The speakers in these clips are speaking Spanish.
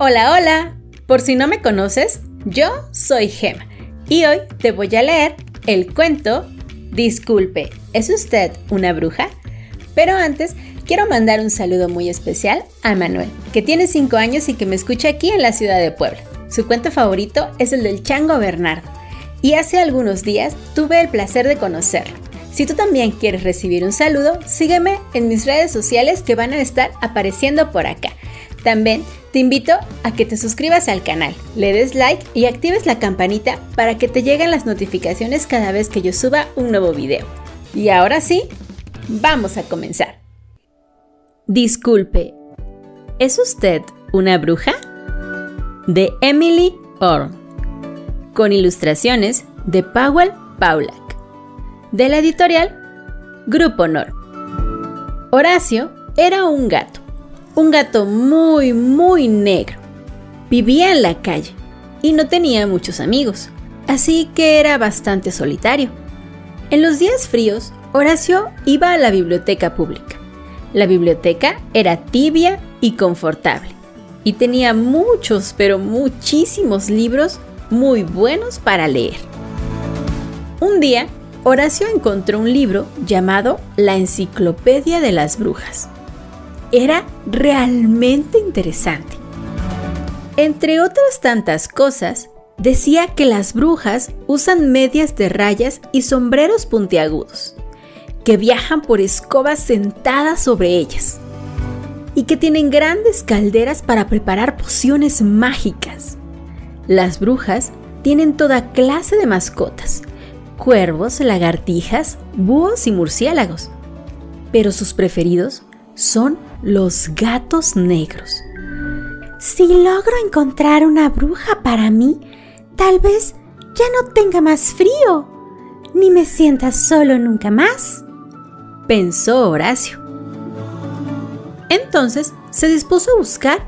Hola, hola. Por si no me conoces, yo soy Gema y hoy te voy a leer el cuento Disculpe, ¿es usted una bruja? Pero antes, quiero mandar un saludo muy especial a Manuel, que tiene 5 años y que me escucha aquí en la ciudad de Puebla. Su cuento favorito es el del Chango Bernardo, y hace algunos días tuve el placer de conocerlo. Si tú también quieres recibir un saludo, sígueme en mis redes sociales que van a estar apareciendo por acá. También te invito a que te suscribas al canal, le des like y actives la campanita para que te lleguen las notificaciones cada vez que yo suba un nuevo video. Y ahora sí, vamos a comenzar. Disculpe, ¿es usted una bruja? De Emily Orr, con ilustraciones de Powell Paulak, de la editorial Grupo Honor. Horacio era un gato un gato muy, muy negro. Vivía en la calle y no tenía muchos amigos, así que era bastante solitario. En los días fríos, Horacio iba a la biblioteca pública. La biblioteca era tibia y confortable y tenía muchos, pero muchísimos libros muy buenos para leer. Un día, Horacio encontró un libro llamado La Enciclopedia de las Brujas era realmente interesante. Entre otras tantas cosas, decía que las brujas usan medias de rayas y sombreros puntiagudos, que viajan por escobas sentadas sobre ellas y que tienen grandes calderas para preparar pociones mágicas. Las brujas tienen toda clase de mascotas, cuervos, lagartijas, búhos y murciélagos, pero sus preferidos son los gatos negros. Si logro encontrar una bruja para mí, tal vez ya no tenga más frío, ni me sienta solo nunca más, pensó Horacio. Entonces se dispuso a buscar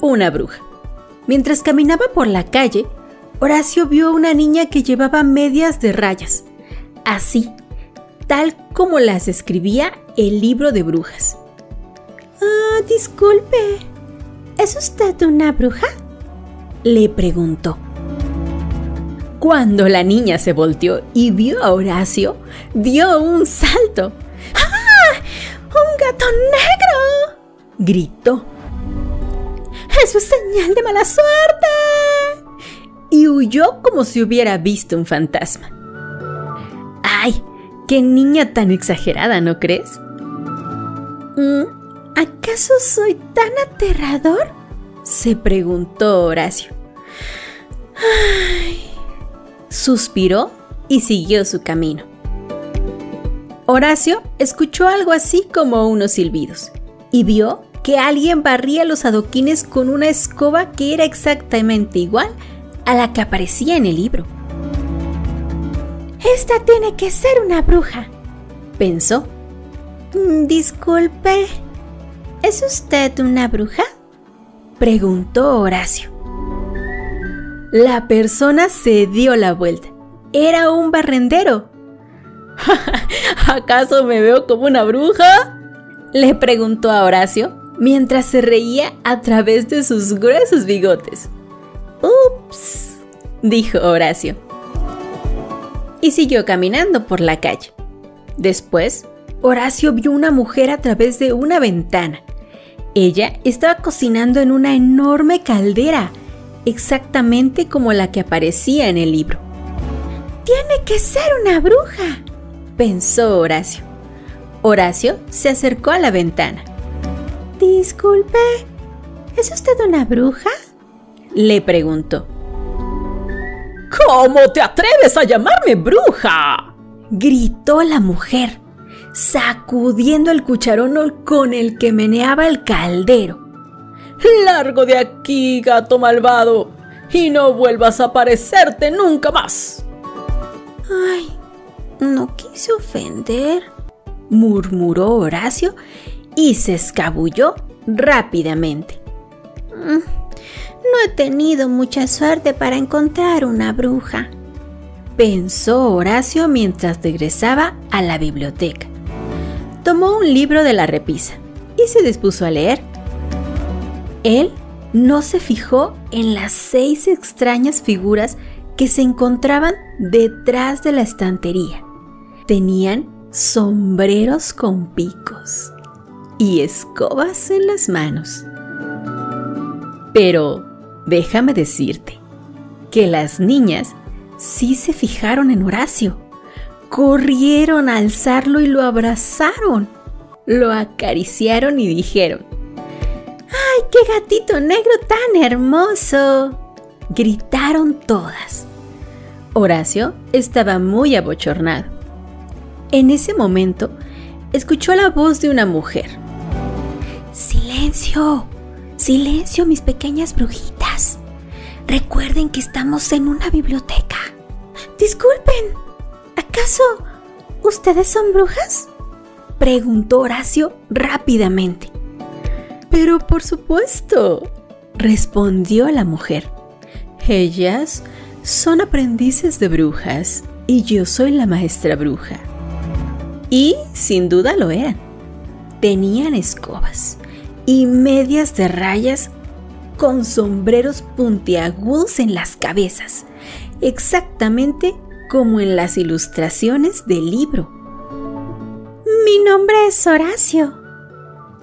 una bruja. Mientras caminaba por la calle, Horacio vio a una niña que llevaba medias de rayas, así, tal como las escribía el libro de brujas. Ah, disculpe. ¿Es usted una bruja? Le preguntó. Cuando la niña se volteó y vio a Horacio, dio un salto. ¡Ah! ¡Un gato negro! gritó. ¡Eso es señal de mala suerte! Y huyó como si hubiera visto un fantasma. ¡Ay! ¡Qué niña tan exagerada, ¿no crees? ¿Mm? ¿Acaso soy tan aterrador? se preguntó Horacio. Suspiró y siguió su camino. Horacio escuchó algo así como unos silbidos y vio que alguien barría los adoquines con una escoba que era exactamente igual a la que aparecía en el libro. Esta tiene que ser una bruja, pensó. Mm, disculpe, ¿Es usted una bruja? preguntó Horacio. La persona se dio la vuelta. Era un barrendero. ¿Acaso me veo como una bruja? le preguntó a Horacio mientras se reía a través de sus gruesos bigotes. Ups, dijo Horacio. Y siguió caminando por la calle. Después, Horacio vio una mujer a través de una ventana. Ella estaba cocinando en una enorme caldera, exactamente como la que aparecía en el libro. Tiene que ser una bruja, pensó Horacio. Horacio se acercó a la ventana. Disculpe, ¿es usted una bruja? Le preguntó. ¿Cómo te atreves a llamarme bruja? gritó la mujer sacudiendo el cucharón con el que meneaba el caldero. Largo de aquí, gato malvado, y no vuelvas a aparecerte nunca más. Ay, no quise ofender, murmuró Horacio y se escabulló rápidamente. Mm, no he tenido mucha suerte para encontrar una bruja, pensó Horacio mientras regresaba a la biblioteca tomó un libro de la repisa y se dispuso a leer. Él no se fijó en las seis extrañas figuras que se encontraban detrás de la estantería. Tenían sombreros con picos y escobas en las manos. Pero déjame decirte que las niñas sí se fijaron en Horacio. Corrieron a alzarlo y lo abrazaron. Lo acariciaron y dijeron, ¡Ay, qué gatito negro tan hermoso! Gritaron todas. Horacio estaba muy abochornado. En ese momento, escuchó la voz de una mujer. Silencio, silencio, mis pequeñas brujitas. Recuerden que estamos en una biblioteca. Disculpen, ¿acaso ustedes son brujas? Preguntó Horacio rápidamente. Pero por supuesto, respondió la mujer. Ellas son aprendices de brujas y yo soy la maestra bruja. Y sin duda lo eran. Tenían escobas y medias de rayas con sombreros puntiagudos en las cabezas, exactamente como en las ilustraciones del libro. Mi nombre es Horacio.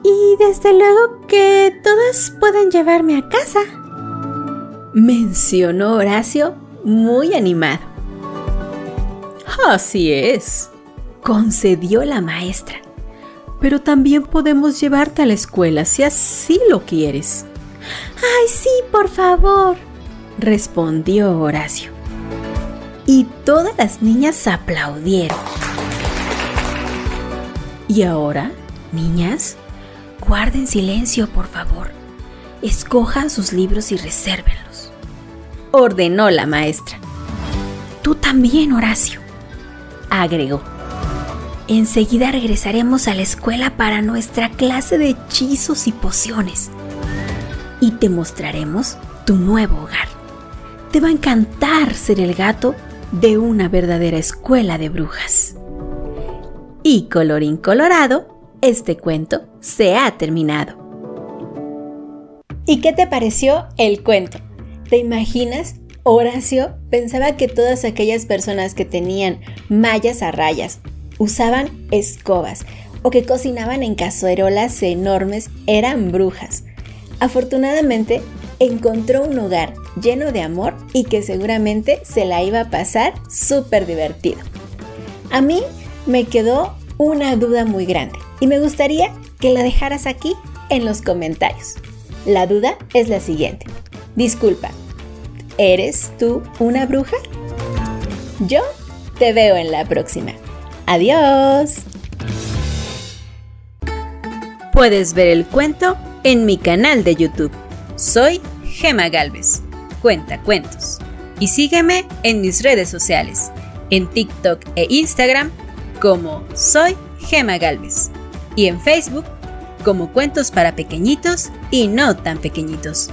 Y desde luego que todas pueden llevarme a casa. Mencionó Horacio muy animado. Así es, concedió la maestra. Pero también podemos llevarte a la escuela si así lo quieres. ¡Ay, sí, por favor! respondió Horacio. Y todas las niñas aplaudieron. Y ahora, niñas, guarden silencio, por favor. Escojan sus libros y resérvenlos. Ordenó la maestra. Tú también, Horacio, agregó. Enseguida regresaremos a la escuela para nuestra clase de hechizos y pociones. Y te mostraremos tu nuevo hogar. Te va a encantar ser el gato de una verdadera escuela de brujas. Y colorín colorado, este cuento se ha terminado. ¿Y qué te pareció el cuento? ¿Te imaginas? Horacio pensaba que todas aquellas personas que tenían mallas a rayas usaban escobas o que cocinaban en cazuerolas enormes eran brujas. Afortunadamente, encontró un hogar lleno de amor y que seguramente se la iba a pasar súper divertido. A mí me quedó una duda muy grande y me gustaría que la dejaras aquí en los comentarios. La duda es la siguiente. Disculpa, ¿eres tú una bruja? Yo te veo en la próxima. Adiós. Puedes ver el cuento en mi canal de YouTube. Soy Gema Galvez. Cuenta cuentos. Y sígueme en mis redes sociales, en TikTok e Instagram como Soy Gema Galvez y en Facebook como Cuentos para Pequeñitos y No tan Pequeñitos.